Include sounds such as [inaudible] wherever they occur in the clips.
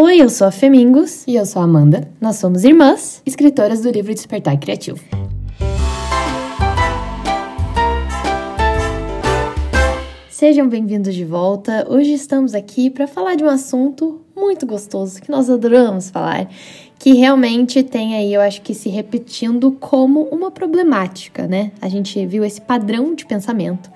Oi, eu sou a Femingos. E eu sou a Amanda. Nós somos irmãs, escritoras do livro Despertar Criativo. Sejam bem-vindos de volta. Hoje estamos aqui para falar de um assunto muito gostoso que nós adoramos falar, que realmente tem aí, eu acho que se repetindo como uma problemática, né? A gente viu esse padrão de pensamento,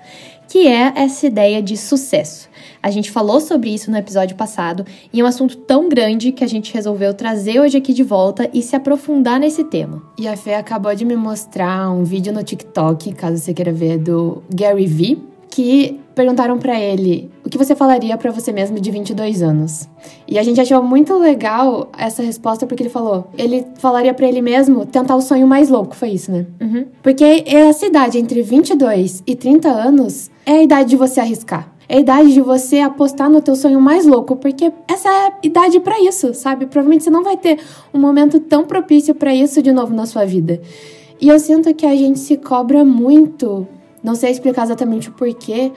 que é essa ideia de sucesso. A gente falou sobre isso no episódio passado e é um assunto tão grande que a gente resolveu trazer hoje aqui de volta e se aprofundar nesse tema. E a Fê acabou de me mostrar um vídeo no TikTok, caso você queira ver, do Gary Vee, que perguntaram para ele o que você falaria para você mesmo de 22 anos. E a gente achou muito legal essa resposta porque ele falou, ele falaria para ele mesmo tentar o sonho mais louco, foi isso, né? Uhum. Porque essa idade entre 22 e 30 anos é a idade de você arriscar. É a idade de você apostar no teu sonho mais louco, porque essa é a idade para isso, sabe? Provavelmente você não vai ter um momento tão propício para isso de novo na sua vida. E eu sinto que a gente se cobra muito não sei explicar exatamente o porquê,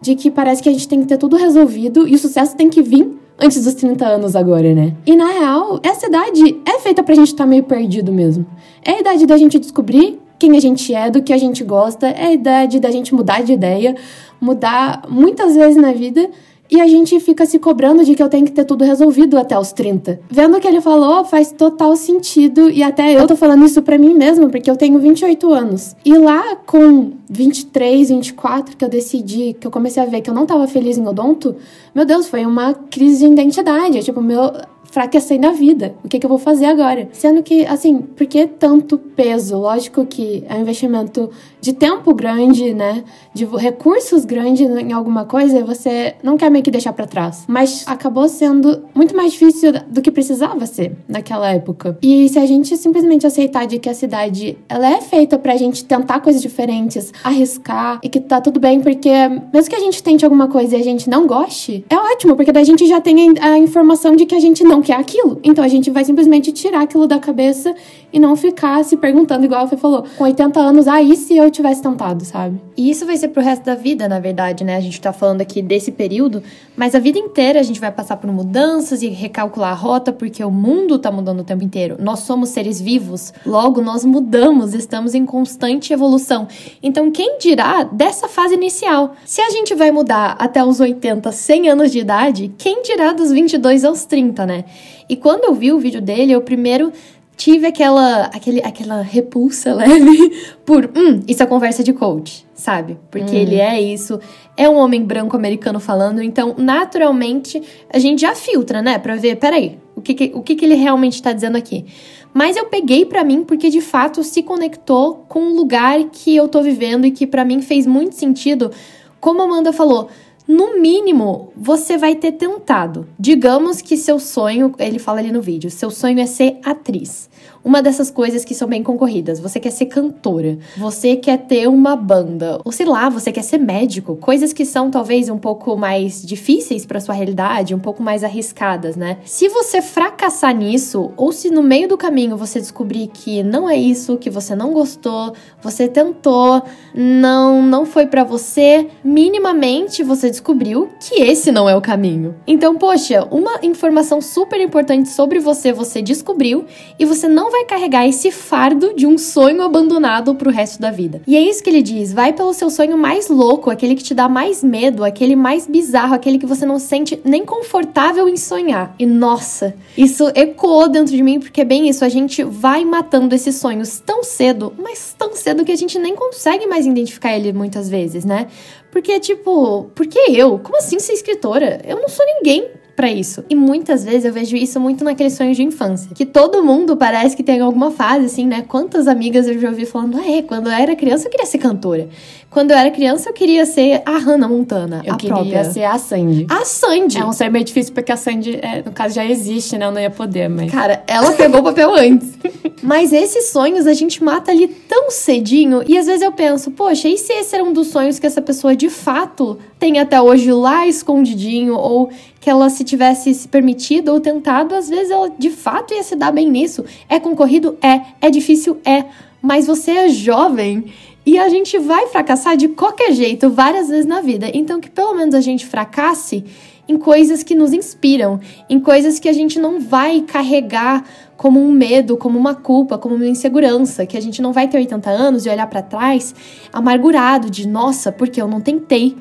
de que parece que a gente tem que ter tudo resolvido e o sucesso tem que vir antes dos 30 anos agora, né? E na real, essa idade é feita pra gente estar tá meio perdido mesmo. É a idade da gente descobrir quem a gente é, do que a gente gosta, é a idade da gente mudar de ideia, mudar muitas vezes na vida e a gente fica se cobrando de que eu tenho que ter tudo resolvido até os 30. Vendo o que ele falou, faz total sentido. E até eu tô falando isso pra mim mesma, porque eu tenho 28 anos. E lá com 23, 24, que eu decidi, que eu comecei a ver que eu não tava feliz em odonto, meu Deus, foi uma crise de identidade. Tipo, meu, fraquecer na vida. O que, que eu vou fazer agora? Sendo que, assim, por que tanto peso? Lógico que é um investimento de tempo grande, né? De recursos grandes em alguma coisa e você não quer meio que deixar para trás. Mas acabou sendo muito mais difícil do que precisava ser naquela época. E se a gente simplesmente aceitar de que a cidade ela é feita pra gente tentar coisas diferentes, arriscar e que tá tudo bem, porque mesmo que a gente tente alguma coisa e a gente não goste, é ótimo, porque daí a gente já tem a informação de que a gente não não quer aquilo. Então a gente vai simplesmente tirar aquilo da cabeça e não ficar se perguntando, igual a Fê falou, com 80 anos, ah, e se eu tivesse tentado, sabe? E isso vai ser pro resto da vida, na verdade, né? A gente tá falando aqui desse período, mas a vida inteira a gente vai passar por mudanças e recalcular a rota, porque o mundo tá mudando o tempo inteiro. Nós somos seres vivos, logo nós mudamos, estamos em constante evolução. Então, quem dirá dessa fase inicial? Se a gente vai mudar até os 80, 100 anos de idade, quem dirá dos 22 aos 30, né? E quando eu vi o vídeo dele, eu primeiro tive aquela, aquele, aquela repulsa [laughs] leve por, hum, isso é conversa de coach, sabe? Porque ele uhum. é isso, é um homem branco americano falando, então naturalmente a gente já filtra, né? Pra ver, peraí, o que, que o que, que ele realmente tá dizendo aqui. Mas eu peguei para mim porque de fato se conectou com o lugar que eu tô vivendo e que para mim fez muito sentido. Como a Amanda falou, no mínimo, você vai ter tentado. Digamos que seu sonho, ele fala ali no vídeo, seu sonho é ser atriz uma dessas coisas que são bem concorridas. Você quer ser cantora, você quer ter uma banda, ou sei lá, você quer ser médico, coisas que são talvez um pouco mais difíceis para sua realidade, um pouco mais arriscadas, né? Se você fracassar nisso, ou se no meio do caminho você descobrir que não é isso, que você não gostou, você tentou, não não foi para você, minimamente você descobriu que esse não é o caminho. Então, poxa, uma informação super importante sobre você você descobriu e você não vai carregar esse fardo de um sonho abandonado pro resto da vida. E é isso que ele diz: vai pelo seu sonho mais louco, aquele que te dá mais medo, aquele mais bizarro, aquele que você não se sente nem confortável em sonhar. E nossa, isso ecoou dentro de mim, porque é bem isso, a gente vai matando esses sonhos tão cedo, mas tão cedo que a gente nem consegue mais identificar ele muitas vezes, né? Porque, tipo, por que eu? Como assim ser escritora? Eu não sou ninguém para isso. E muitas vezes eu vejo isso muito naqueles sonhos de infância, que todo mundo parece que tem alguma fase assim, né? Quantas amigas eu já ouvi falando: "Ah, é, quando eu era criança eu queria ser cantora. Quando eu era criança eu queria ser a Hannah Montana, eu a queria própria. ser a Sandy. A Sandy. É um ser meio difícil porque a Sandy, é, no caso, já existe, né? Eu não ia poder, mas Cara, ela pegou o papel antes. [laughs] Mas esses sonhos a gente mata ali tão cedinho e às vezes eu penso, poxa, e se esse era um dos sonhos que essa pessoa de fato tem até hoje lá escondidinho ou que ela se tivesse se permitido ou tentado, às vezes ela de fato ia se dar bem nisso. É concorrido? É. É difícil? É. Mas você é jovem e a gente vai fracassar de qualquer jeito várias vezes na vida. Então que pelo menos a gente fracasse em coisas que nos inspiram, em coisas que a gente não vai carregar como um medo, como uma culpa, como uma insegurança, que a gente não vai ter 80 anos e olhar para trás amargurado de nossa, porque eu não tentei,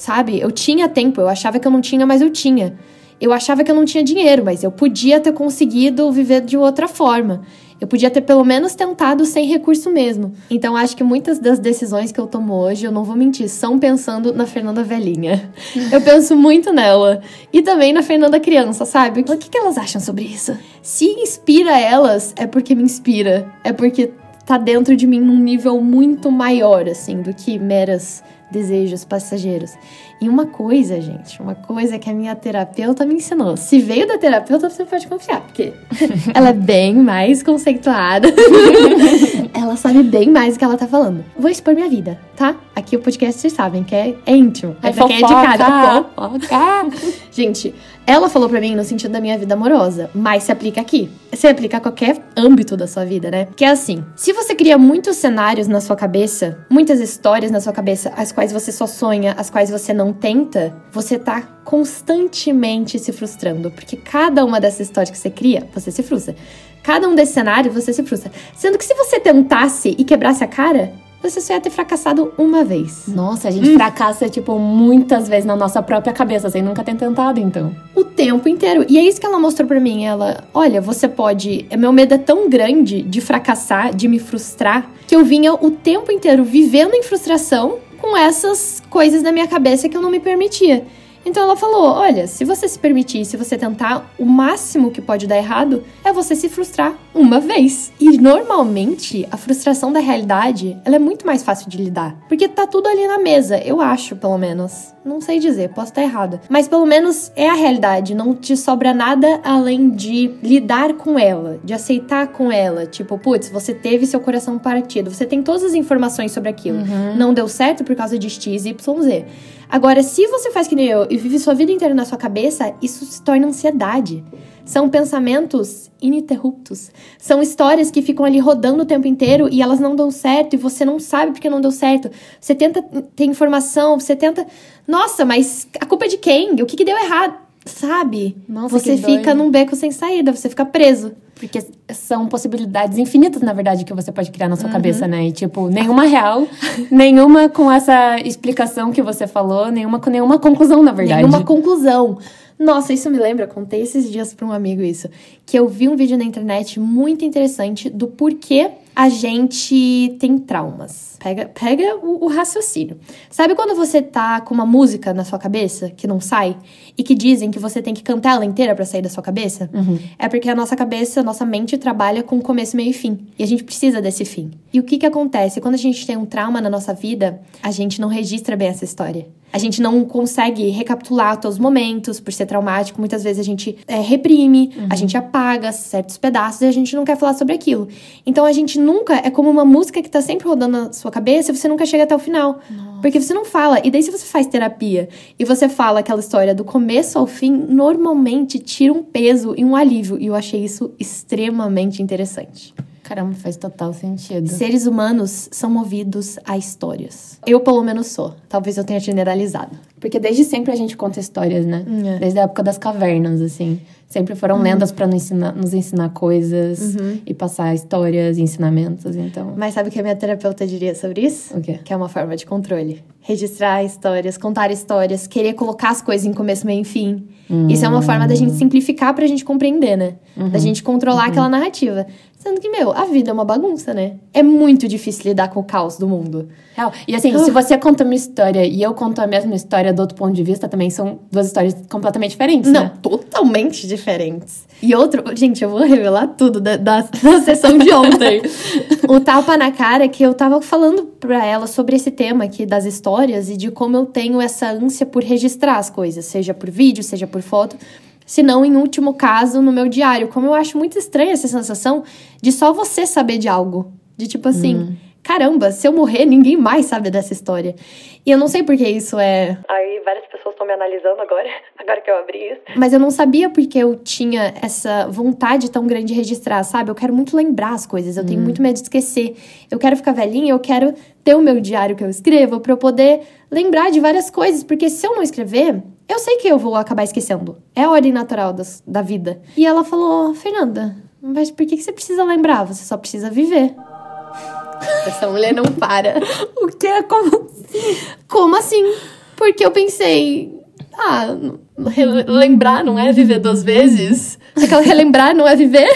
sabe? Eu tinha tempo, eu achava que eu não tinha, mas eu tinha. Eu achava que eu não tinha dinheiro, mas eu podia ter conseguido viver de outra forma. Eu podia ter pelo menos tentado sem recurso mesmo. Então acho que muitas das decisões que eu tomo hoje, eu não vou mentir, são pensando na Fernanda velhinha. [laughs] eu penso muito nela. E também na Fernanda criança, sabe? O que, que elas acham sobre isso? Se inspira elas, é porque me inspira. É porque tá dentro de mim num nível muito maior, assim, do que meras desejos passageiros. E uma coisa, gente, uma coisa que a minha terapeuta me ensinou. Se veio da terapeuta, você pode confiar, porque [laughs] ela é bem mais conceituada. [laughs] ela sabe bem mais o que ela tá falando. Vou expor minha vida, tá? Aqui o podcast vocês sabem que é, é íntimo. É, é pra quem é de casa. Fofoca. [laughs] gente, ela falou para mim no sentido da minha vida amorosa, mas se aplica aqui. Se aplica a qualquer âmbito da sua vida, né? Que é assim: se você cria muitos cenários na sua cabeça, muitas histórias na sua cabeça, as quais você só sonha, as quais você não tenta, você tá constantemente se frustrando, porque cada uma dessas histórias que você cria, você se frustra. Cada um desses cenários, você se frustra. Sendo que se você tentasse e quebrasse a cara, você só ia ter fracassado uma vez. Nossa, a gente hum. fracassa, tipo, muitas vezes na nossa própria cabeça, sem nunca ter tentado, então. O tempo inteiro. E é isso que ela mostrou para mim. Ela, olha, você pode. Meu medo é tão grande de fracassar, de me frustrar, que eu vinha o tempo inteiro vivendo em frustração com essas coisas na minha cabeça que eu não me permitia. Então ela falou: olha, se você se permitir, se você tentar, o máximo que pode dar errado é você se frustrar uma vez. E normalmente a frustração da realidade ela é muito mais fácil de lidar. Porque tá tudo ali na mesa, eu acho, pelo menos. Não sei dizer, posso estar errada. Mas pelo menos é a realidade. Não te sobra nada além de lidar com ela, de aceitar com ela. Tipo, putz, você teve seu coração partido. Você tem todas as informações sobre aquilo. Uhum. Não deu certo por causa de X, Y, Z. Agora, se você faz que nem eu e vive sua vida inteira na sua cabeça, isso se torna ansiedade. São pensamentos ininterruptos. São histórias que ficam ali rodando o tempo inteiro e elas não dão certo e você não sabe porque não deu certo. Você tenta ter informação, você tenta. Nossa, mas a culpa é de quem? O que, que deu errado? Sabe? Nossa, você fica num beco sem saída, você fica preso. Porque são possibilidades infinitas, na verdade, que você pode criar na sua uhum. cabeça, né? E, tipo, nenhuma real, [laughs] nenhuma com essa explicação que você falou, nenhuma com nenhuma conclusão, na verdade. Nenhuma conclusão. Nossa, isso me lembra, contei esses dias para um amigo isso, que eu vi um vídeo na internet muito interessante do porquê a gente tem traumas. Pega, pega o, o, raciocínio. Sabe quando você tá com uma música na sua cabeça que não sai e que dizem que você tem que cantar ela inteira para sair da sua cabeça? Uhum. É porque a nossa cabeça, a nossa mente trabalha com começo, meio e fim. E a gente precisa desse fim. E o que que acontece? Quando a gente tem um trauma na nossa vida, a gente não registra bem essa história. A gente não consegue recapitular todos os momentos por ser traumático. Muitas vezes a gente é, reprime, uhum. a gente apaga certos pedaços e a gente não quer falar sobre aquilo. Então a gente nunca. É como uma música que tá sempre rodando na sua cabeça e você nunca chega até o final. Nossa. Porque você não fala. E daí, se você faz terapia e você fala aquela história do começo ao fim, normalmente tira um peso e um alívio. E eu achei isso extremamente interessante. Caramba, faz total sentido. Seres humanos são movidos a histórias. Eu, pelo menos, sou. Talvez eu tenha generalizado. Porque desde sempre a gente conta histórias, né? É. Desde a época das cavernas, assim. Sempre foram uhum. lendas para nos ensinar, nos ensinar coisas uhum. e passar histórias e ensinamentos, então. Mas sabe o que a minha terapeuta diria sobre isso? O quê? Que é uma forma de controle. Registrar histórias, contar histórias, querer colocar as coisas em começo, meio e fim. Uhum. Isso é uma forma da gente simplificar pra gente compreender, né? Da uhum. gente controlar uhum. aquela narrativa. Sendo que, meu, a vida é uma bagunça, né? É muito difícil lidar com o caos do mundo. Real. E assim, se você conta uma história e eu conto a mesma história do outro ponto de vista, também são duas histórias completamente diferentes, Não, né? totalmente diferentes. E outro, gente, eu vou revelar tudo da, da, da sessão de ontem. [laughs] o tapa na cara que eu tava falando pra ela sobre esse tema aqui das histórias e de como eu tenho essa ânsia por registrar as coisas, seja por vídeo, seja por foto se não, em último caso, no meu diário. Como eu acho muito estranha essa sensação de só você saber de algo. De tipo assim, hum. caramba, se eu morrer, ninguém mais sabe dessa história. E eu não sei porque isso é. Aí várias pessoas estão me analisando agora, [laughs] agora que eu abri isso. Mas eu não sabia porque eu tinha essa vontade tão grande de registrar, sabe? Eu quero muito lembrar as coisas, eu tenho hum. muito medo de esquecer. Eu quero ficar velhinha, eu quero ter o meu diário que eu escrevo para eu poder lembrar de várias coisas, porque se eu não escrever, Eu sei que eu vou acabar esquecendo. É a ordem natural das, da vida. E ela falou: Fernanda, mas por que, que você precisa lembrar? Você só precisa viver. [laughs] Essa mulher não para. [laughs] o que? Como assim? Como assim? Porque eu pensei. Ah, lembrar não é viver duas vezes? Aquela relembrar não é viver?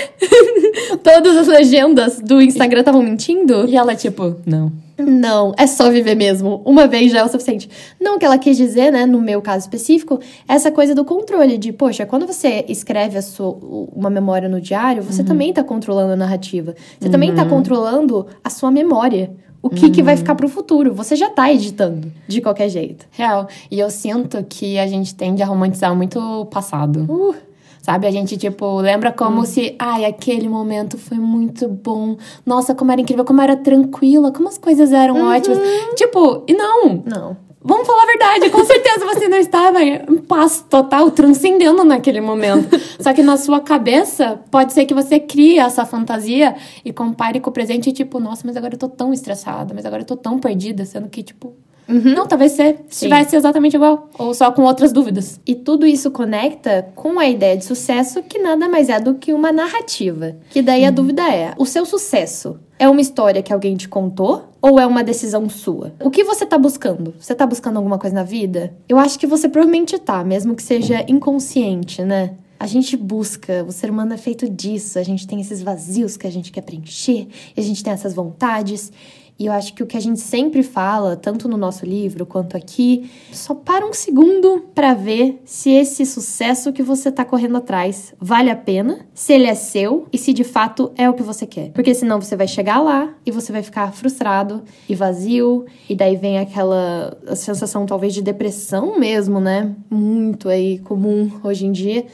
[laughs] Todas as legendas do Instagram estavam mentindo? E ela, tipo, não. Não, é só viver mesmo. Uma vez já é o suficiente. Não, o que ela quis dizer, né, no meu caso específico, é essa coisa do controle, de, poxa, quando você escreve a sua, uma memória no diário, você uhum. também tá controlando a narrativa. Você uhum. também tá uhum. controlando a sua memória. O que, uhum. que vai uhum. ficar pro futuro? Você já tá editando, de qualquer jeito. Real. E eu sinto que a gente tende a romantizar muito o passado. Uh. Sabe? A gente, tipo, lembra como hum. se, ai, aquele momento foi muito bom. Nossa, como era incrível, como era tranquila, como as coisas eram uhum. ótimas. Tipo, e não. Não. Vamos falar a verdade, com certeza você não estava em paz total, transcendendo naquele momento. Só que na sua cabeça, pode ser que você crie essa fantasia e compare com o presente e tipo, nossa, mas agora eu tô tão estressada, mas agora eu tô tão perdida, sendo que, tipo, Uhum. Não, talvez ser, se tivesse exatamente igual. Ou só com outras dúvidas. E tudo isso conecta com a ideia de sucesso, que nada mais é do que uma narrativa. Que daí uhum. a dúvida é: o seu sucesso é uma história que alguém te contou? Ou é uma decisão sua? O que você tá buscando? Você tá buscando alguma coisa na vida? Eu acho que você provavelmente tá, mesmo que seja inconsciente, né? A gente busca, o ser humano é feito disso, a gente tem esses vazios que a gente quer preencher, e a gente tem essas vontades. E eu acho que o que a gente sempre fala, tanto no nosso livro quanto aqui, só para um segundo para ver se esse sucesso que você tá correndo atrás vale a pena, se ele é seu e se de fato é o que você quer. Porque senão você vai chegar lá e você vai ficar frustrado e vazio, e daí vem aquela sensação talvez de depressão mesmo, né? Muito aí comum hoje em dia,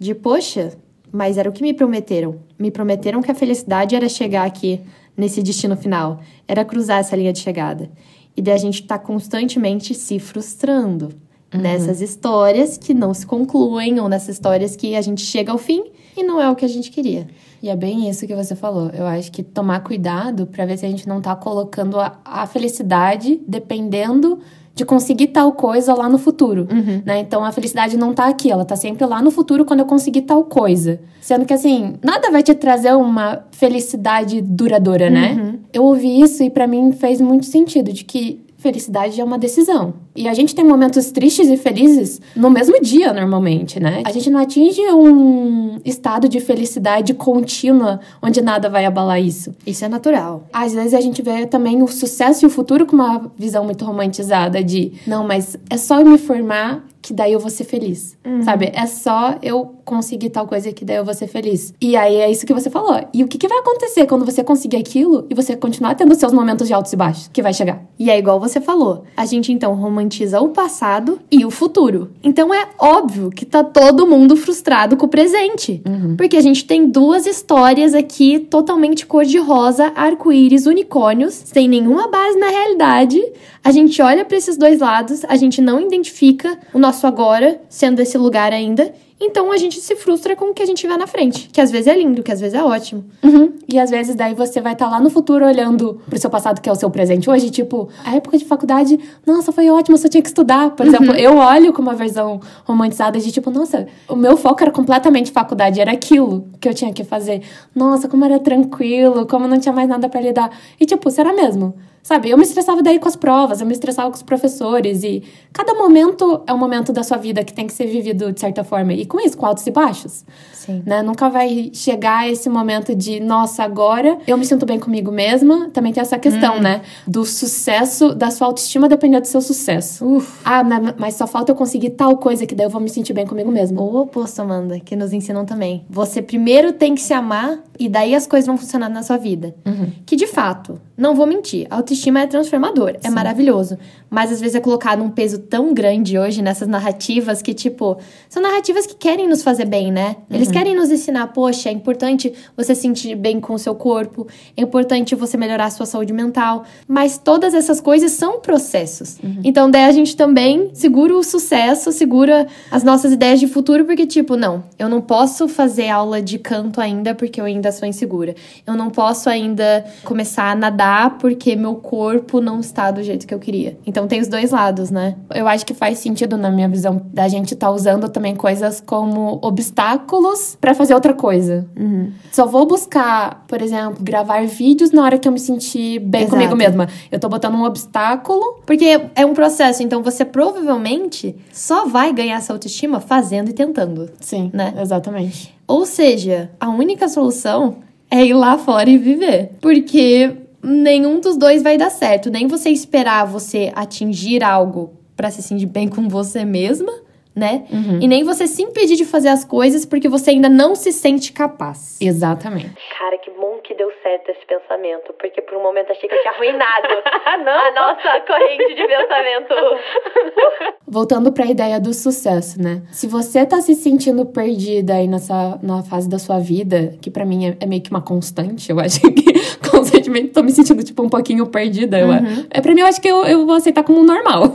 de poxa, mas era o que me prometeram. Me prometeram que a felicidade era chegar aqui nesse destino final, era cruzar essa linha de chegada. E daí a gente está constantemente se frustrando uhum. nessas histórias que não se concluem ou nessas histórias que a gente chega ao fim e não é o que a gente queria. E é bem isso que você falou. Eu acho que tomar cuidado para ver se a gente não está colocando a, a felicidade dependendo de conseguir tal coisa lá no futuro, uhum. né? Então a felicidade não tá aqui, ela tá sempre lá no futuro quando eu conseguir tal coisa. Sendo que assim, nada vai te trazer uma felicidade duradoura, né? Uhum. Eu ouvi isso e para mim fez muito sentido de que felicidade é uma decisão. E a gente tem momentos tristes e felizes no mesmo dia, normalmente, né? A gente não atinge um estado de felicidade contínua onde nada vai abalar isso. Isso é natural. Às vezes a gente vê também o sucesso e o futuro com uma visão muito romantizada de, não, mas é só eu me formar que daí eu vou ser feliz. Uhum. Sabe? É só eu conseguir tal coisa que daí eu vou ser feliz. E aí é isso que você falou. E o que, que vai acontecer quando você conseguir aquilo e você continuar tendo seus momentos de altos e baixos que vai chegar? E é igual você falou. A gente então romantiza o passado e o futuro. Então é óbvio que tá todo mundo frustrado com o presente. Uhum. Porque a gente tem duas histórias aqui totalmente cor-de-rosa, arco-íris, unicórnios, sem nenhuma base na realidade. A gente olha para esses dois lados, a gente não identifica o nosso agora sendo esse lugar ainda. Então a gente se frustra com o que a gente vê na frente, que às vezes é lindo, que às vezes é ótimo. Uhum. E às vezes daí você vai estar tá lá no futuro olhando pro seu passado, que é o seu presente hoje, tipo, a época de faculdade, nossa, foi ótimo, só tinha que estudar. Por exemplo, uhum. eu olho com uma versão romantizada de tipo, nossa, o meu foco era completamente faculdade, era aquilo que eu tinha que fazer. Nossa, como era tranquilo, como não tinha mais nada para lidar. E tipo, será mesmo? Sabe, eu me estressava daí com as provas, eu me estressava com os professores e cada momento é um momento da sua vida que tem que ser vivido de certa forma. E com isso, com altos e baixos. Sim. Né? Nunca vai chegar esse momento de, nossa, agora eu me sinto bem comigo mesma. Também tem essa questão, hum. né? Do sucesso, da sua autoestima depender do seu sucesso. Uf. Ah, mas só falta eu conseguir tal coisa que daí eu vou me sentir bem comigo mesma. O oposto, Amanda, que nos ensinam também. Você primeiro tem que se amar e daí as coisas vão funcionar na sua vida. Uhum. Que de fato, não vou mentir, a autoestima é transformador, é Sim. é maravilhoso. Mas às vezes é colocado um peso tão grande hoje nessas narrativas que, tipo, são narrativas que querem nos fazer bem, né? Eles uhum. querem nos ensinar, poxa, é importante você se sentir bem com o seu corpo, é importante você melhorar a sua saúde mental. Mas todas essas coisas são processos. Uhum. Então, daí a gente também segura o sucesso, segura as nossas ideias de futuro, porque, tipo, não, eu não posso fazer aula de canto ainda porque eu ainda sou insegura. Eu não posso ainda começar a nadar mudar porque meu corpo não está do jeito que eu queria. Então tem os dois lados, né? Eu acho que faz sentido na minha visão da gente estar tá usando também coisas como obstáculos para fazer outra coisa. Uhum. Só vou buscar, por exemplo, gravar vídeos na hora que eu me sentir bem Exato. comigo mesma. Eu tô botando um obstáculo. Porque é um processo, então você provavelmente só vai ganhar essa autoestima fazendo e tentando. Sim, né? Exatamente. Ou seja, a única solução é ir lá fora e viver. Porque nenhum dos dois vai dar certo. Nem você esperar você atingir algo para se sentir bem com você mesma, né? Uhum. E nem você se impedir de fazer as coisas porque você ainda não se sente capaz. Exatamente. Cara, que bom que deu certo esse pensamento, porque por um momento achei que eu tinha arruinado [laughs] a nossa corrente de pensamento. [laughs] Voltando para a ideia do sucesso, né? Se você tá se sentindo perdida aí nessa na fase da sua vida, que para mim é, é, meio que uma constante, eu acho que [laughs] [laughs] constantemente tô me sentindo tipo um pouquinho perdida. Uhum. Eu, é para mim eu acho que eu, eu vou aceitar como normal.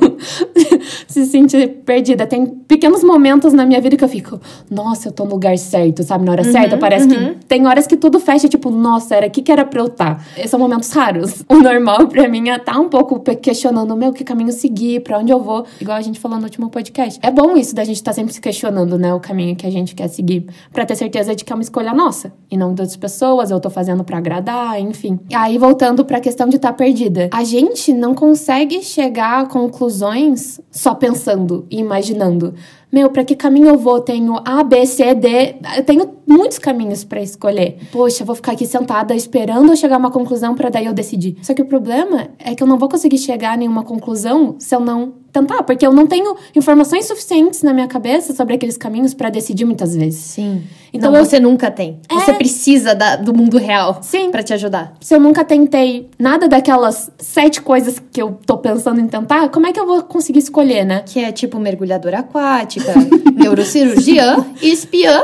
[laughs] se sentir perdida, tem pequenos momentos na minha vida que eu fico, nossa, eu tô no lugar certo, sabe? Na hora uhum, certa. Parece uhum. que tem horas que tudo fecha, tipo, nossa, era aqui que era pra eu estar. Tá. Esses são momentos raros. [laughs] O normal pra mim é estar tá um pouco questionando, meu, que caminho seguir, pra onde eu vou. Igual a gente falou no último podcast. É bom isso da gente estar tá sempre se questionando, né? O caminho que a gente quer seguir. Pra ter certeza de que é uma escolha nossa. E não das pessoas, eu tô fazendo pra agradar, enfim. E aí, voltando pra questão de estar tá perdida. A gente não consegue chegar a conclusões só pensando e imaginando meu, para que caminho eu vou? Tenho A, B, C, D. Eu tenho muitos caminhos para escolher. Poxa, vou ficar aqui sentada esperando eu chegar a uma conclusão para daí eu decidir. Só que o problema é que eu não vou conseguir chegar a nenhuma conclusão se eu não tentar, porque eu não tenho informações suficientes na minha cabeça sobre aqueles caminhos para decidir muitas vezes. Sim. Então não, eu... você nunca tem. É... Você precisa da, do mundo real Sim. para te ajudar. Se eu nunca tentei nada daquelas sete coisas que eu tô pensando em tentar, como é que eu vou conseguir escolher, né? Que é tipo mergulhadora aquática, neurocirurgiã, espiã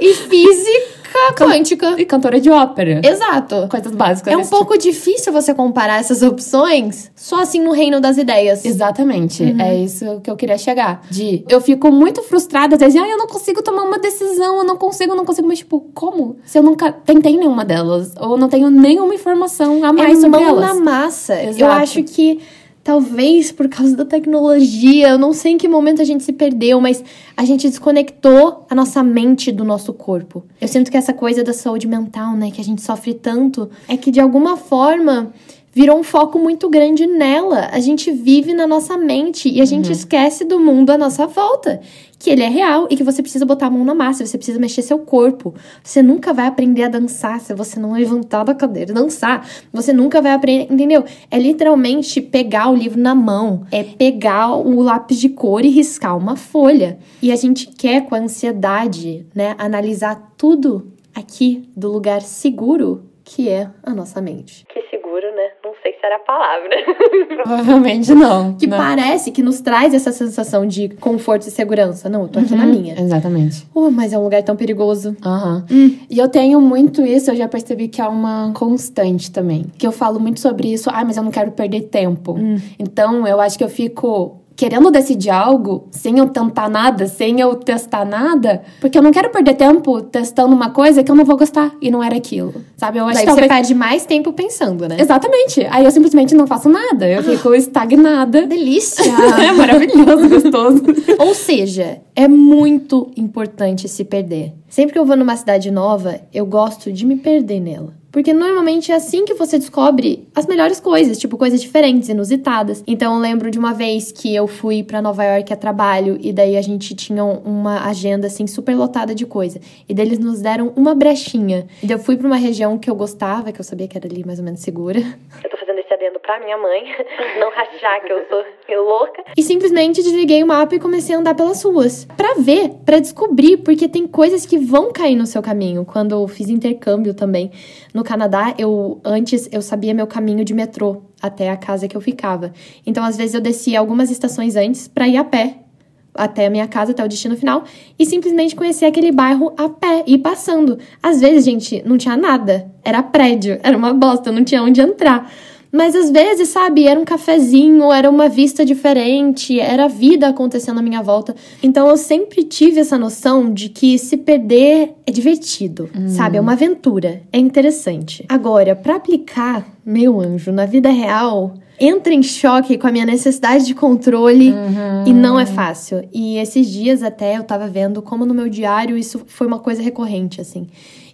e física quântica. E cantora de ópera. Exato. Coisas básicas. É um pouco tipo. difícil você comparar essas opções só assim no reino das ideias. Exatamente. Uhum. É isso que eu queria chegar. De eu fico muito frustrada, às vezes, ah, eu não consigo tomar uma decisão, eu não consigo, eu não consigo, mas tipo, como? Se eu nunca tentei nenhuma delas, ou não tenho nenhuma informação a mais é sobre mão elas. na massa. Exato. Eu acho que Talvez por causa da tecnologia, eu não sei em que momento a gente se perdeu, mas a gente desconectou a nossa mente do nosso corpo. Eu sinto que essa coisa da saúde mental, né, que a gente sofre tanto, é que de alguma forma virou um foco muito grande nela. A gente vive na nossa mente e a gente uhum. esquece do mundo à nossa volta. Que ele é real e que você precisa botar a mão na massa, você precisa mexer seu corpo. Você nunca vai aprender a dançar se você não levantar da cadeira dançar. Você nunca vai aprender, entendeu? É literalmente pegar o livro na mão, é pegar o lápis de cor e riscar uma folha. E a gente quer com a ansiedade, né, analisar tudo aqui do lugar seguro que é a nossa mente. Que seguro, né? Não sei se era a palavra. [laughs] Provavelmente não. Que né? parece que nos traz essa sensação de conforto e segurança. Não, eu tô aqui uhum, na minha. Exatamente. Oh, mas é um lugar tão perigoso. Aham. Uhum. Hum. E eu tenho muito isso, eu já percebi que é uma constante também. Que eu falo muito sobre isso. Ah, mas eu não quero perder tempo. Hum. Então, eu acho que eu fico querendo decidir algo sem eu tentar nada, sem eu testar nada, porque eu não quero perder tempo testando uma coisa que eu não vou gostar e não era aquilo, sabe? Eu acho Daí que talvez... você perde mais tempo pensando, né? Exatamente. Aí eu simplesmente não faço nada, eu fico estagnada. Delícia! [laughs] é maravilhoso, gostoso. [laughs] Ou seja, é muito importante se perder. Sempre que eu vou numa cidade nova, eu gosto de me perder nela. Porque normalmente é assim que você descobre as melhores coisas, tipo coisas diferentes, inusitadas. Então eu lembro de uma vez que eu fui para Nova York a trabalho e daí a gente tinha uma agenda assim super lotada de coisa. E daí eles nos deram uma brechinha. E eu fui para uma região que eu gostava, que eu sabia que era ali mais ou menos segura. Eu tô fazendo esse adendo pra minha mãe, [laughs] não rachar que eu sou louca. E simplesmente desliguei o mapa e comecei a andar pelas ruas. Pra ver, para descobrir, porque tem coisas que vão cair no seu caminho. Quando eu fiz intercâmbio também no no Canadá, eu antes eu sabia meu caminho de metrô até a casa que eu ficava. Então, às vezes eu descia algumas estações antes para ir a pé até a minha casa, até o destino final, e simplesmente conhecer aquele bairro a pé e passando. Às vezes, gente, não tinha nada. Era prédio, era uma bosta, não tinha onde entrar. Mas às vezes, sabe, era um cafezinho, era uma vista diferente, era a vida acontecendo à minha volta. Então eu sempre tive essa noção de que se perder é divertido, sabe? É uma aventura, é interessante. Agora, para aplicar, meu anjo, na vida real, entra em choque com a minha necessidade de controle e não é fácil. E esses dias até eu tava vendo como no meu diário isso foi uma coisa recorrente, assim.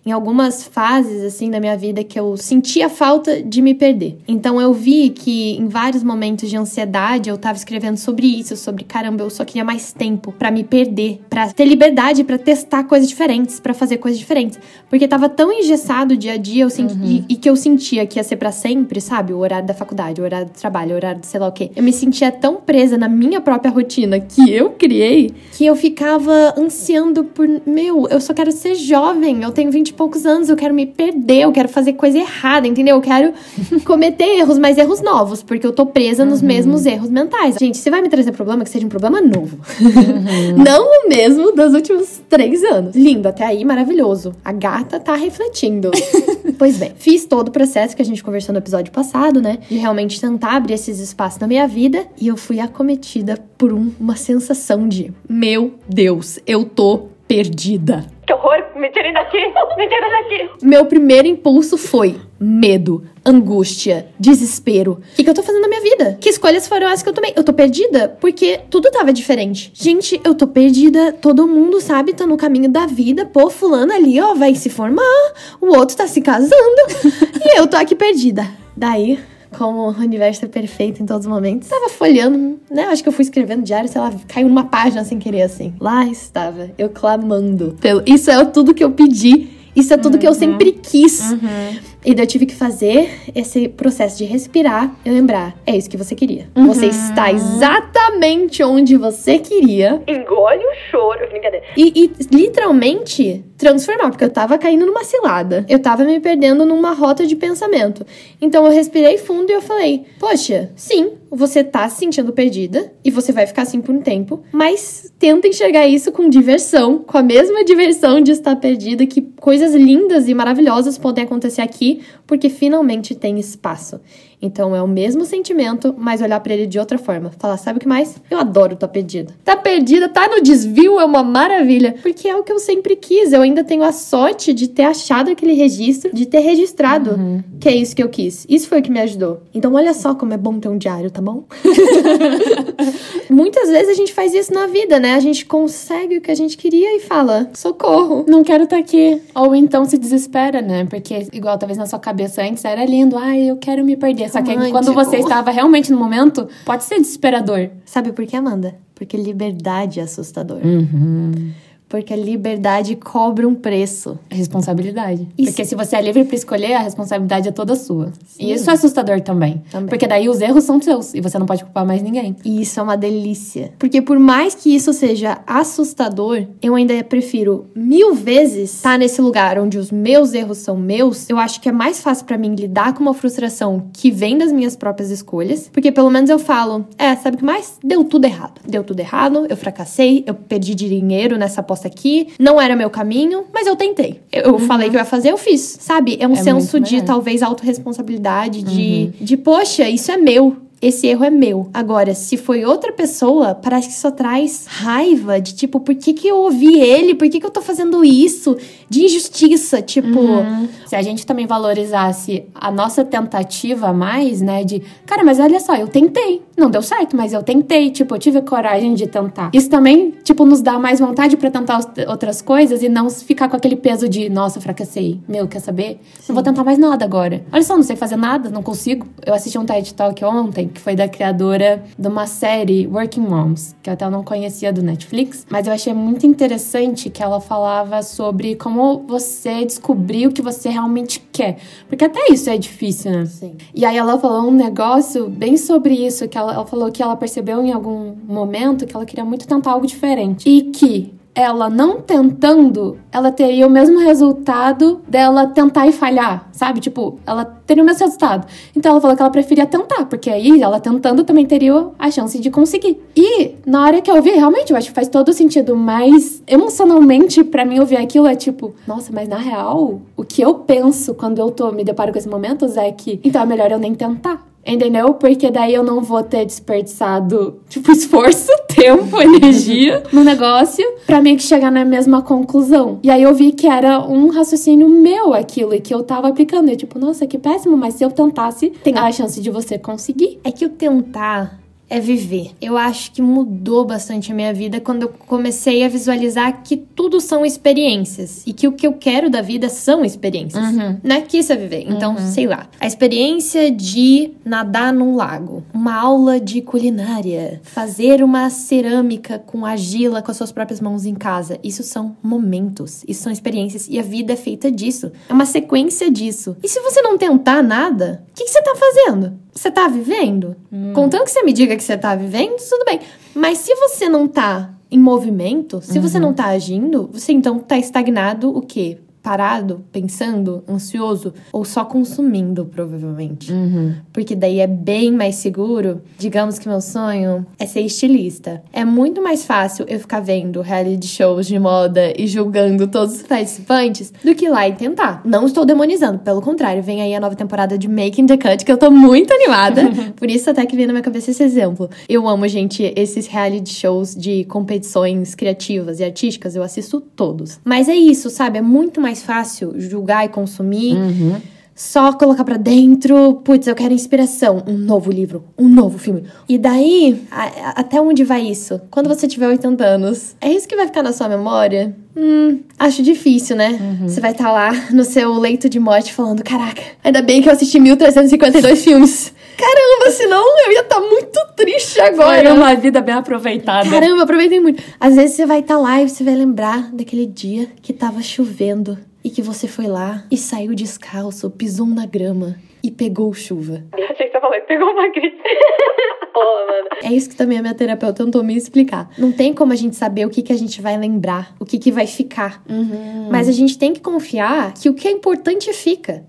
Em algumas fases, assim, da minha vida que eu sentia falta de me perder. Então eu vi que em vários momentos de ansiedade eu tava escrevendo sobre isso, sobre caramba, eu só queria mais tempo pra me perder, pra ter liberdade pra testar coisas diferentes, pra fazer coisas diferentes. Porque tava tão engessado o dia a dia eu senti, e, e que eu sentia que ia ser pra sempre, sabe? O horário da faculdade, o horário do trabalho, o horário do sei lá o quê. Eu me sentia tão presa na minha própria rotina que eu criei que eu ficava ansiando por, meu, eu só quero ser jovem, eu tenho 20 e poucos anos, eu quero me perder, eu quero fazer coisa errada, entendeu? Eu quero [laughs] cometer erros, mas erros novos, porque eu tô presa nos mesmos erros mentais. Gente, se vai me trazer problema, que seja um problema novo. [laughs] Não o mesmo dos últimos três anos. Lindo, até aí, maravilhoso. A gata tá refletindo. [laughs] pois bem, fiz todo o processo que a gente conversou no episódio passado, né? De realmente tentar abrir esses espaços na minha vida. E eu fui acometida por um- uma sensação de: Meu Deus, eu tô perdida. Que horror! Me tirem daqui! Me tirem daqui! Meu primeiro impulso foi medo, angústia, desespero. O que, que eu tô fazendo na minha vida? Que escolhas foram essas que eu tomei? Eu tô perdida porque tudo tava diferente. Gente, eu tô perdida. Todo mundo, sabe, tá no caminho da vida. Pô, fulano ali, ó, vai se formar. O outro tá se casando. [laughs] e eu tô aqui perdida. Daí, como o universo é perfeito em todos os momentos, tava folhando, né? Acho que eu fui escrevendo diário, sei lá, caiu numa página sem querer, assim. Lá estava, eu clamando. Pelo... Isso é tudo que eu pedi. Isso é tudo que eu sempre quis. E daí eu tive que fazer esse processo de respirar e lembrar: é isso que você queria. Você está exatamente onde você queria. Engole o choro. Brincadeira. E, e literalmente transformar, porque eu tava caindo numa cilada. Eu tava me perdendo numa rota de pensamento. Então eu respirei fundo e eu falei: Poxa, sim, você tá se sentindo perdida e você vai ficar assim por um tempo, mas tenta enxergar isso com diversão, com a mesma diversão de estar perdida, que coisas lindas e maravilhosas podem acontecer aqui, porque finalmente tem espaço. Então é o mesmo sentimento, mas olhar pra ele de outra forma. Falar, sabe o que mais? Eu adoro tá perdida. Tá perdida, tá no desvio, é uma maravilha. Porque é o que eu sempre quis. Eu ainda tenho a sorte de ter achado aquele registro, de ter registrado que é isso que eu quis. Isso foi o que me ajudou. Então olha só como é bom ter um diário, tá bom? [laughs] Muitas vezes a gente faz isso na vida, né? A gente consegue o que a gente queria e fala, socorro. Não quero estar aqui. Ou então se desespera, né? Porque, igual talvez na sua cabeça antes era lindo, ai, eu quero me perder. Só que aí, quando você estava realmente no momento, pode ser desesperador. Sabe por quê, Amanda? Porque liberdade é assustador. Porque a liberdade cobra um preço. Responsabilidade. Isso. Porque se você é livre pra escolher, a responsabilidade é toda sua. Sim. E isso é assustador também. Também. Porque daí os erros são seus e você não pode culpar mais ninguém. E isso é uma delícia. Porque por mais que isso seja assustador, eu ainda prefiro mil vezes estar nesse lugar onde os meus erros são meus. Eu acho que é mais fácil pra mim lidar com uma frustração que vem das minhas próprias escolhas. Porque pelo menos eu falo, é, sabe o que mais? Deu tudo errado. Deu tudo errado, eu fracassei, eu perdi dinheiro nessa aposta aqui, não era meu caminho, mas eu tentei. Eu, eu falei que eu ia fazer, eu fiz. Sabe? É um É senso de melhor. talvez autorresponsabilidade, de, de, poxa, isso é meu. Esse erro é meu. Agora, se foi outra pessoa, parece que só traz raiva de tipo, por que, que eu ouvi ele? Por que, que eu tô fazendo isso? De injustiça, tipo. Se a gente também valorizasse a nossa tentativa mais, né? De, cara, mas olha só, eu tentei. Não deu certo, mas eu tentei. Tipo, eu tive coragem de tentar. Isso também, tipo, nos dá mais vontade pra tentar outras coisas e não ficar com aquele peso de, nossa, fracassei. Meu, quer saber? Não vou tentar mais nada agora. Olha só, não sei fazer nada, não consigo. Eu assisti um TED Talk ontem, que foi da criadora de uma série Working Moms, que eu até não conhecia do Netflix, mas eu achei muito interessante que ela falava sobre como você descobrir o que você realmente quer. Porque até isso é difícil, né? Sim. E aí ela falou um negócio bem sobre isso, que ela, ela falou que ela percebeu em algum momento que ela queria muito tentar algo diferente. E que ela não tentando, ela teria o mesmo resultado dela tentar e falhar, sabe? Tipo, ela teria o mesmo resultado. Então ela falou que ela preferia tentar, porque aí ela tentando também teria a chance de conseguir. E na hora que eu vi, realmente, eu acho que faz todo sentido, mas emocionalmente, pra mim, ouvir aquilo é tipo, nossa, mas na real, o que eu penso quando eu tô me deparo com esses momentos é que, então é melhor eu nem tentar. Entendeu? Porque daí eu não vou ter desperdiçado, tipo, [laughs] esforço, tempo, energia [laughs] no negócio pra meio que chegar na mesma conclusão. E aí eu vi que era um raciocínio meu aquilo e que eu tava aplicando. E tipo, nossa, que péssimo, mas se eu tentasse, tem a chance de você conseguir. É que o tentar é viver. Eu acho que mudou bastante a minha vida quando eu comecei a visualizar que tudo são experiências e que o que eu quero da vida são experiências. Uhum. Não é que isso é viver. Então, sei lá, a experiência de nadar num lago, uma aula de culinária, fazer uma cerâmica com argila com as suas próprias mãos em casa. Isso são momentos, isso são experiências e a vida é feita disso. É uma sequência disso. E se você não tentar nada, o que, que você tá fazendo? Você tá vivendo? Contanto que você me diga que você tá vivendo, tudo bem. Mas se você não tá em movimento, se você não tá agindo, você então tá estagnado o quê? Parado, pensando, ansioso ou só consumindo, provavelmente. Porque daí é bem mais seguro. Digamos que meu sonho é ser estilista. É muito mais fácil eu ficar vendo reality shows de moda e julgando todos os participantes do que ir lá e tentar. Não estou demonizando, pelo contrário, vem aí a nova temporada de Making the Cut, que eu tô muito animada. [laughs] Por isso até que vem na minha cabeça esse exemplo. Eu amo, gente, esses reality shows de competições criativas e artísticas, eu assisto todos. Mas é isso, sabe? É muito mais fácil julgar e consumir. Só colocar pra dentro, putz, eu quero inspiração, um novo livro, um novo filme. E daí, a- a- até onde vai isso? Quando você tiver 80 anos, é isso que vai ficar na sua memória? Hum, acho difícil, né? Você vai estar lá no seu leito de morte falando: Caraca, ainda bem que eu assisti 1352 filmes. Caramba, senão eu ia estar muito triste agora. Foi uma vida bem aproveitada. Caramba, aproveitei muito. Às vezes você vai estar lá e você vai lembrar daquele dia que tava chovendo e que você foi lá e saiu descalço, pisou na grama e pegou chuva. Achei que você falou, pegou uma [laughs] mano. É isso que também a minha terapeuta tentou me explicar. Não tem como a gente saber o que, que a gente vai lembrar, o que, que vai ficar. Mas a gente tem que confiar que o que é importante fica.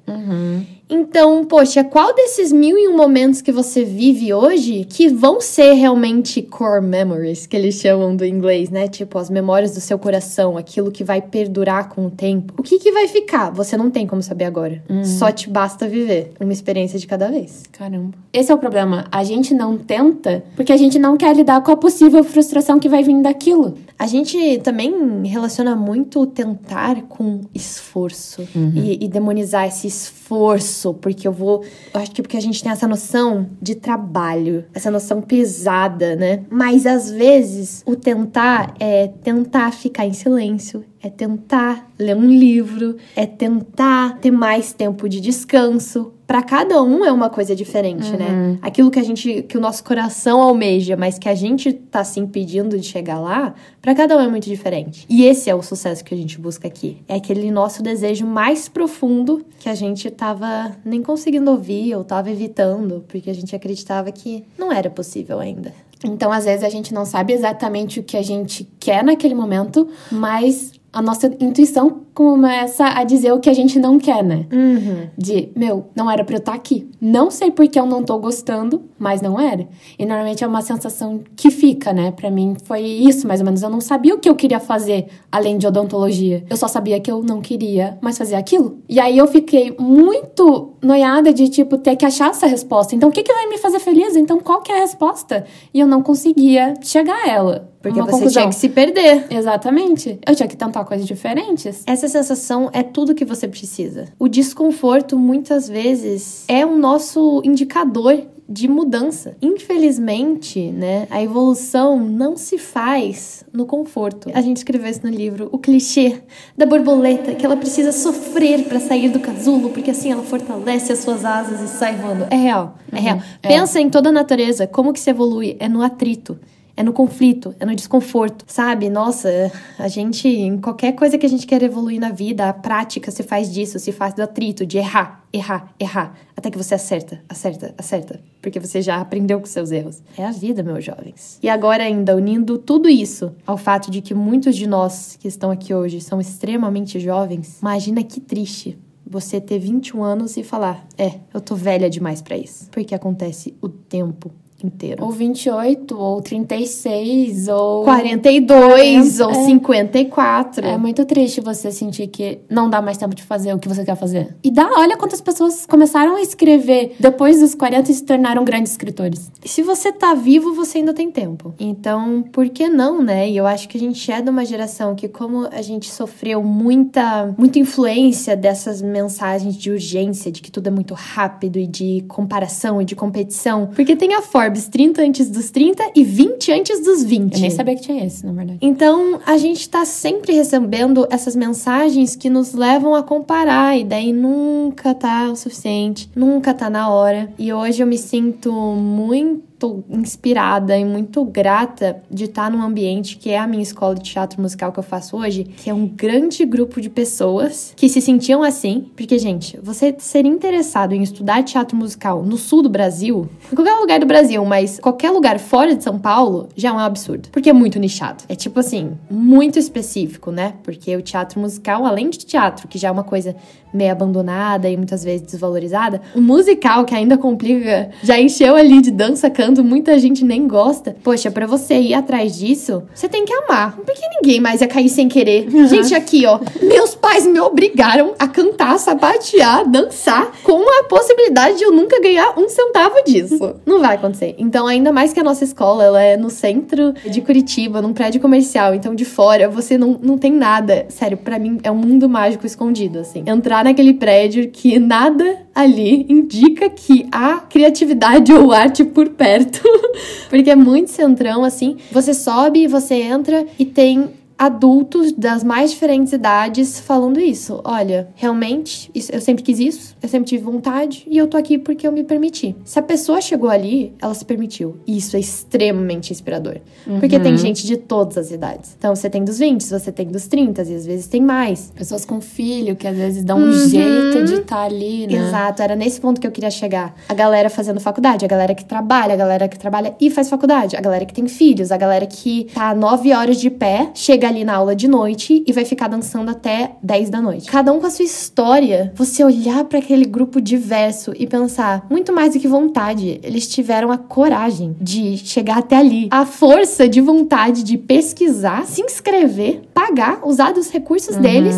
Então, poxa, qual desses mil e um momentos que você vive hoje que vão ser realmente core memories, que eles chamam do inglês, né? Tipo, as memórias do seu coração, aquilo que vai perdurar com o tempo. O que, que vai ficar? Você não tem como saber agora. Só te basta viver uma experiência de cada vez. Caramba. Esse é o problema. A gente não tenta porque a gente não quer lidar com a possível frustração que vai vir daquilo. A gente também relaciona muito o tentar com esforço e, e demonizar esse esforço, porque eu vou. Eu acho que porque a gente tem essa noção de trabalho, essa noção pesada, né? Mas às vezes o tentar é tentar ficar em silêncio, é tentar ler um livro, é tentar ter mais tempo de descanso. Pra cada um é uma coisa diferente, né? Aquilo que a gente, que o nosso coração almeja, mas que a gente tá se impedindo de chegar lá, pra cada um é muito diferente. E esse é o sucesso que a gente busca aqui. É aquele nosso desejo mais profundo que a gente tava nem conseguindo ouvir ou tava evitando, porque a gente acreditava que não era possível ainda. Então, às vezes, a gente não sabe exatamente o que a gente quer naquele momento, mas a nossa intuição começa a dizer o que a gente não quer, né? Uhum. De, meu, não era pra eu estar aqui. Não sei porque eu não tô gostando, mas não era. E normalmente é uma sensação que fica, né? Pra mim foi isso, mais ou menos. Eu não sabia o que eu queria fazer além de odontologia. Eu só sabia que eu não queria mais fazer aquilo. E aí eu fiquei muito noiada de, tipo, ter que achar essa resposta. Então, o que, que vai me fazer feliz? Então, qual que é a resposta? E eu não conseguia chegar a ela. Porque Uma você conclusão. tinha que se perder. Exatamente. Eu tinha que tentar coisas diferentes. Essa sensação é tudo que você precisa. O desconforto, muitas vezes, é o nosso indicador de mudança. Infelizmente, né, a evolução não se faz no conforto. A gente escreveu isso no livro, o clichê da borboleta, que ela precisa sofrer para sair do casulo, porque assim ela fortalece as suas asas e sai voando. É real, é real. Pensa em toda a natureza, como que se evolui? É no atrito. É no conflito, é no desconforto, sabe? Nossa, a gente, em qualquer coisa que a gente quer evoluir na vida, a prática se faz disso, se faz do atrito, de errar, errar, errar, até que você acerta, acerta, acerta, porque você já aprendeu com seus erros. É a vida, meus jovens. E agora, ainda unindo tudo isso ao fato de que muitos de nós que estão aqui hoje são extremamente jovens, imagina que triste você ter 21 anos e falar: É, eu tô velha demais pra isso. Porque acontece o tempo inteiro. Ou 28, ou 36, ou. 42 40, ou é. 54. É muito triste você sentir que não dá mais tempo de fazer o que você quer fazer. E dá, olha quantas pessoas começaram a escrever depois dos 40 e se tornaram grandes escritores. Se você tá vivo, você ainda tem tempo. Então, por que não, né? E eu acho que a gente é de uma geração que, como a gente sofreu muita, muita influência dessas mensagens de urgência, de que tudo é muito rápido e de comparação e de competição. Porque tem a Forbes 30 antes dos 30 e 20 antes dos 20. Eu nem sabia que tinha esse, na verdade. Então, a gente tá sempre recebendo essas mensagens que nos levam a comparar, e daí nunca tá o suficiente, nunca tá na hora. E hoje eu me sinto muito inspirada e muito grata de estar num ambiente que é a minha escola de teatro musical que eu faço hoje, que é um grande grupo de pessoas que se sentiam assim, porque gente, você ser interessado em estudar teatro musical no sul do Brasil, em qualquer lugar do Brasil, mas qualquer lugar fora de São Paulo, já é um absurdo, porque é muito nichado. É tipo assim, muito específico, né? Porque o teatro musical, além de teatro, que já é uma coisa meio abandonada e muitas vezes desvalorizada, o musical que ainda complica, já encheu ali de dança, canto, muita gente nem gosta. Poxa, pra você ir atrás disso, você tem que amar. Porque ninguém mais ia cair sem querer. Gente, aqui, ó, meus pais me obrigaram a cantar, sapatear, dançar, com a possibilidade de eu nunca ganhar um centavo disso. [laughs] Não vai acontecer. Então, ainda mais que a nossa escola, ela é no centro de Curitiba, num prédio comercial. Então, de fora, você não, não tem nada. Sério, pra mim, é um mundo mágico escondido, assim. Entrar naquele prédio que nada ali indica que há criatividade [laughs] ou arte por perto. [laughs] Porque é muito centrão, assim. Você sobe, você entra e tem adultos das mais diferentes idades falando isso. Olha, realmente, isso, eu sempre quis isso, eu sempre tive vontade e eu tô aqui porque eu me permiti. Se a pessoa chegou ali, ela se permitiu. E isso é extremamente inspirador. Porque tem gente de todas as idades. Então você tem dos 20, você tem dos 30 e às vezes tem mais. Pessoas com filho que às vezes dão um jeito de estar ali, né? Exato, era nesse ponto que eu queria chegar. A galera fazendo faculdade, a galera que trabalha, a galera que trabalha e faz faculdade, a galera que tem filhos, a galera que tá nove horas de pé, chega ali na aula de noite e vai ficar dançando até 10 da noite. Cada um com a sua história. Você olhar para aquele grupo diverso e pensar, muito mais do que vontade, eles tiveram a coragem de chegar até ali, a força de vontade de pesquisar, se inscrever, pagar, usar dos recursos deles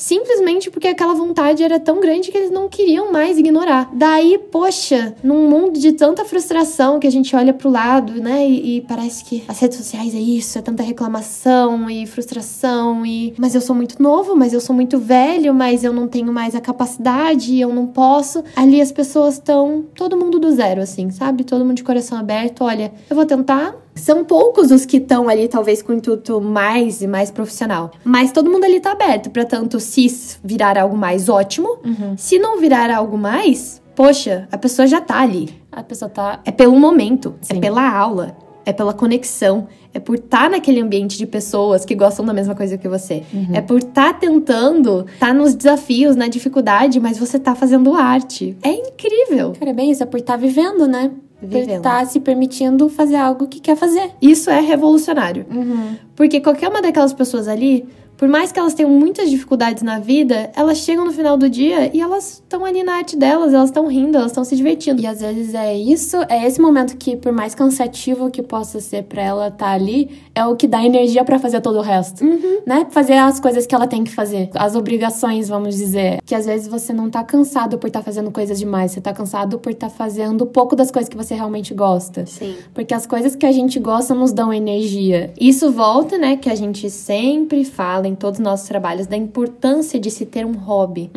simplesmente porque aquela vontade era tão grande que eles não queriam mais ignorar. Daí, poxa, num mundo de tanta frustração que a gente olha pro lado, né, e, e parece que as redes sociais é isso, é tanta reclamação e frustração e mas eu sou muito novo, mas eu sou muito velho, mas eu não tenho mais a capacidade, eu não posso. Ali as pessoas estão todo mundo do zero assim, sabe? Todo mundo de coração aberto, olha, eu vou tentar, são poucos os que estão ali, talvez, com intuito mais e mais profissional. Mas todo mundo ali tá aberto para tanto se virar algo mais ótimo. Se não virar algo mais, poxa, a pessoa já tá ali. A pessoa tá. É pelo momento, é Sim. pela aula, é pela conexão, é por estar naquele ambiente de pessoas que gostam da mesma coisa que você. É por estar tentando, tá nos desafios, na dificuldade, mas você tá fazendo arte. É incrível. Cara, é bem isso, é por estar vivendo, né? Vivendo. estar se permitindo fazer algo que quer fazer. Isso é revolucionário. Porque qualquer uma daquelas pessoas ali, por mais que elas tenham muitas dificuldades na vida, elas chegam no final do dia e elas estão ali na arte delas, elas estão rindo, elas estão se divertindo. E às vezes é isso, é esse momento que, por mais cansativo que possa ser pra ela estar ali, é o que dá energia pra fazer todo o resto. Né? Fazer as coisas que ela tem que fazer. As obrigações, vamos dizer. Que às vezes você não tá cansado por estar fazendo coisas demais, você tá cansado por estar fazendo pouco das coisas que você realmente gosta. Sim. Porque as coisas que a gente gosta nos dão energia. Isso volta, né, que a gente sempre fala em todos os nossos trabalhos da importância de se ter um hobby,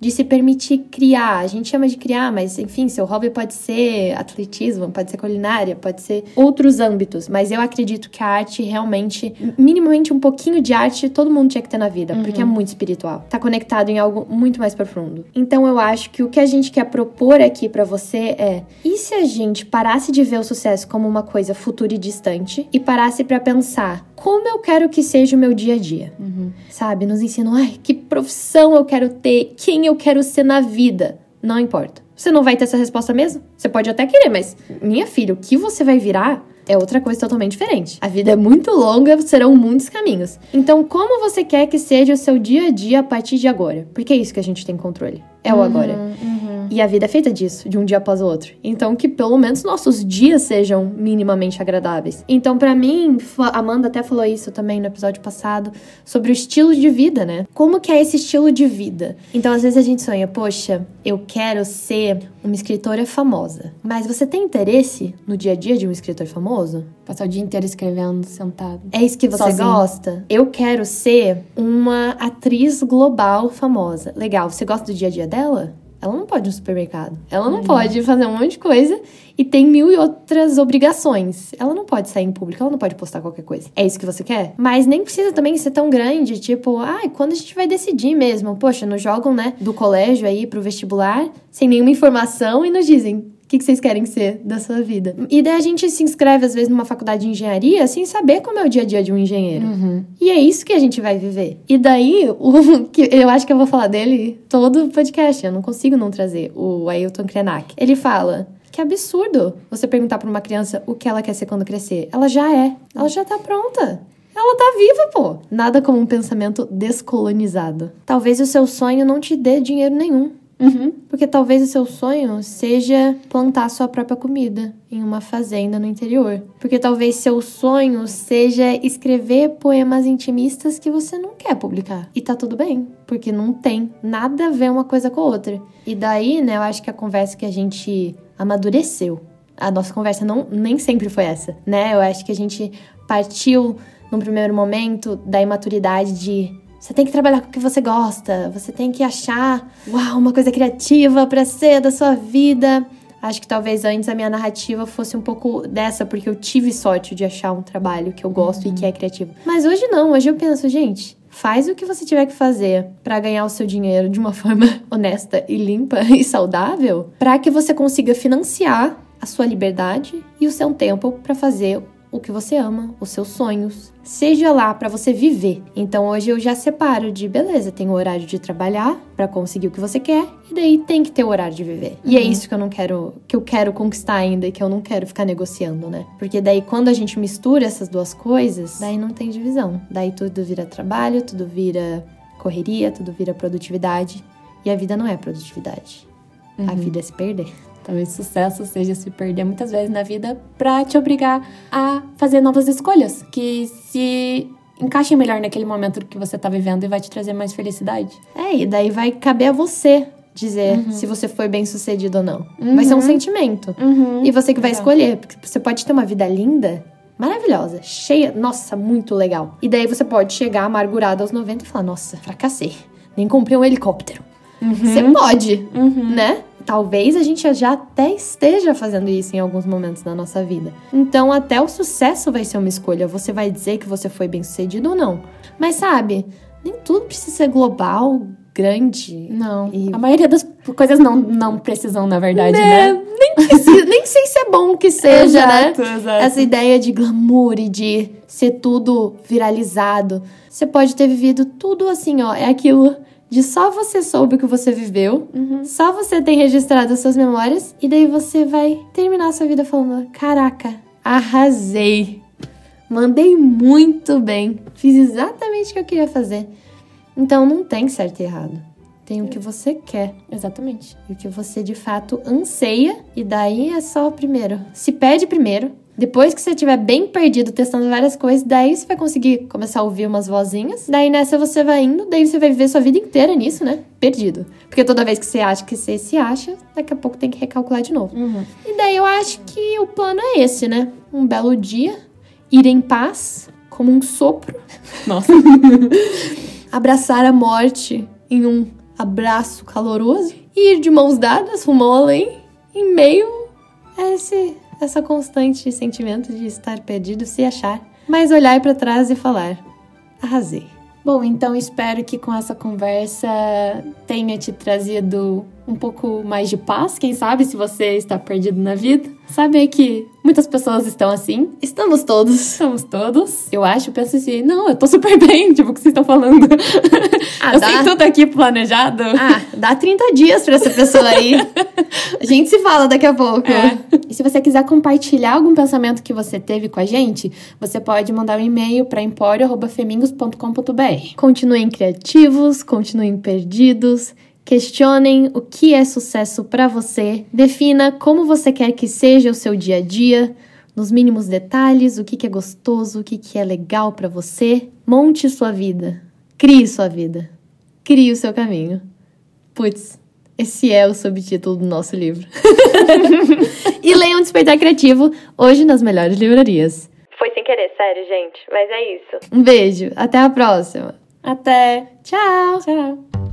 de se permitir criar. A gente chama de criar, mas enfim, seu hobby pode ser atletismo, pode ser culinária, pode ser outros âmbitos, mas eu acredito que a arte realmente, minimamente um pouquinho de arte, todo mundo tinha que ter na vida, porque é muito espiritual. Tá conectado em algo muito mais profundo. Então eu acho que o que a gente quer propor aqui pra você é: e se a gente parasse de ver o sucesso como uma coisa futura e distante e parasse pra pensar como eu quero que seja o meu dia a dia? Sabe? Nos ensinam, ai, que profissão eu quero ter, quem eu quero ser na vida. Não importa. Você não vai ter essa resposta mesmo? Você pode até querer, mas, minha filha, o que você vai virar é outra coisa totalmente diferente. A vida é muito longa, serão muitos caminhos. Então, como você quer que seja o seu dia a dia a partir de agora? Porque é isso que a gente tem controle. É o agora. E a vida é feita disso, de um dia após o outro. Então, que pelo menos nossos dias sejam minimamente agradáveis. Então, para mim, a Amanda até falou isso também no episódio passado, sobre o estilo de vida, né? Como que é esse estilo de vida? Então, às vezes a gente sonha, poxa, eu quero ser uma escritora famosa. Mas você tem interesse no dia a dia de um escritor famoso? Passar o dia inteiro escrevendo, sentado. É isso que você Sozinho. gosta? Eu quero ser uma atriz global famosa. Legal, você gosta do dia a dia dela? Ela não pode ir no supermercado. Ela não pode fazer um monte de coisa e tem mil e outras obrigações. Ela não pode sair em público, ela não pode postar qualquer coisa. É isso que você quer? Mas nem precisa também ser tão grande, tipo, ai, quando a gente vai decidir mesmo? Poxa, nos jogam, né, do colégio aí pro vestibular, sem nenhuma informação e nos dizem. O que, que vocês querem ser da sua vida? E daí a gente se inscreve, às vezes, numa faculdade de engenharia sem saber como é o dia a dia de um engenheiro. E é isso que a gente vai viver. E daí, o [laughs] que eu acho que eu vou falar dele todo o podcast, eu não consigo não trazer, o Ailton Krenak. Ele fala que absurdo você perguntar pra uma criança o que ela quer ser quando crescer. Ela já é, ela já tá pronta. Ela tá viva, pô. Nada como um pensamento descolonizado. Talvez o seu sonho não te dê dinheiro nenhum. Porque talvez o seu sonho seja plantar sua própria comida em uma fazenda no interior. Porque talvez seu sonho seja escrever poemas intimistas que você não quer publicar. E tá tudo bem, porque não tem nada a ver uma coisa com a outra. E daí, né, eu acho que a conversa que a gente amadureceu. A nossa conversa não nem sempre foi essa, né? Eu acho que a gente partiu num primeiro momento da imaturidade de você tem que trabalhar com o que você gosta, você tem que achar, uau, uma coisa criativa pra ser da sua vida. Acho que talvez antes a minha narrativa fosse um pouco dessa, porque eu tive sorte de achar um trabalho que eu gosto e que é criativo. Mas hoje não, hoje eu penso, gente, faz o que você tiver que fazer pra ganhar o seu dinheiro de uma [laughs] forma honesta e limpa e saudável, pra que você consiga financiar a sua liberdade e o seu tempo pra fazer o que você ama, os seus sonhos, seja lá pra você viver. Então hoje eu já separo de beleza, tem o horário de trabalhar pra conseguir o que você quer e daí tem que ter o horário de viver. E é isso que eu não quero, que eu quero conquistar ainda e que eu não quero ficar negociando, né? Porque daí quando a gente mistura essas duas coisas, daí não tem divisão. Daí tudo vira trabalho, tudo vira correria, tudo vira produtividade e a vida não é produtividade. A vida é se perder. Talvez sucesso seja se perder muitas vezes na vida pra te obrigar a fazer novas escolhas que se encaixem melhor naquele momento que você tá vivendo e vai te trazer mais felicidade. É, e daí vai caber a você dizer se você foi bem sucedido ou não. Vai ser um sentimento. E você que vai escolher, porque você pode ter uma vida linda, maravilhosa, cheia, nossa, muito legal. E daí você pode chegar amargurado aos 90 e falar: "Nossa, fracassei. Nem comprei um helicóptero". Você pode, né? Talvez a gente já até esteja fazendo isso em alguns momentos da nossa vida. Então, até o sucesso vai ser uma escolha. Você vai dizer que você foi bem sucedido ou não. Mas sabe, nem tudo precisa ser global, grande. Não. E- A maioria das coisas não, não precisam, na verdade, né? né? Nem, precisa, nem sei se é bom que seja, Exato, né? exato. Essa ideia de glamour e de ser tudo viralizado. Você pode ter vivido tudo assim, ó. É aquilo de só você soube o que você viveu, só você tem registrado as suas memórias, e daí você vai terminar a sua vida falando: caraca, arrasei. Mandei muito bem. Fiz exatamente o que eu queria fazer. Então não tem certo e errado. Tem o que você quer Exatamente. e o que você de fato anseia, e daí é só primeiro. Se perde primeiro. Depois que você estiver bem perdido, testando várias coisas, daí você vai conseguir começar a ouvir umas vozinhas. Daí nessa você vai indo, daí você vai viver sua vida inteira nisso, né? Perdido. Porque toda vez que você acha que você se acha, daqui a pouco tem que recalcular de novo. E daí eu acho que o plano é esse, né? Um belo dia, ir em paz, como um sopro, Nossa. [laughs] abraçar a morte em um abraço caloroso e ir de mãos dadas rumo ao além em meio a esse, essa constante sentimento de estar perdido, se achar, mas olhar para trás e falar: arrasei. Bom, então espero que com essa conversa tenha te trazido um pouco mais de paz. Quem sabe se você está perdido na vida. Saber que muitas pessoas estão assim. Estamos todos. Estamos todos. Eu acho, penso assim, não, eu tô super [laughs] bem, tipo, o que vocês estão falando? Ah, eu dá. sei tudo aqui planejado. Ah, dá 30 dias para essa pessoa aí. A gente se fala daqui a pouco. É. E se você quiser compartilhar algum pensamento que você teve com a gente, você pode mandar um e-mail para empório.femingos.com.br. Continuem criativos, continuem perdidos Questionem o que é sucesso para você, defina como você quer que seja o seu dia a dia, nos mínimos detalhes, o que, que é gostoso, o que, que é legal para você. Monte sua vida, crie sua vida, crie o seu caminho. Putz, esse é o subtítulo do nosso livro. [laughs] e leiam Despertar Criativo hoje nas melhores livrarias. Foi sem querer, sério, gente. Mas é isso. Um beijo, até a próxima. Até. Tchau. Tchau.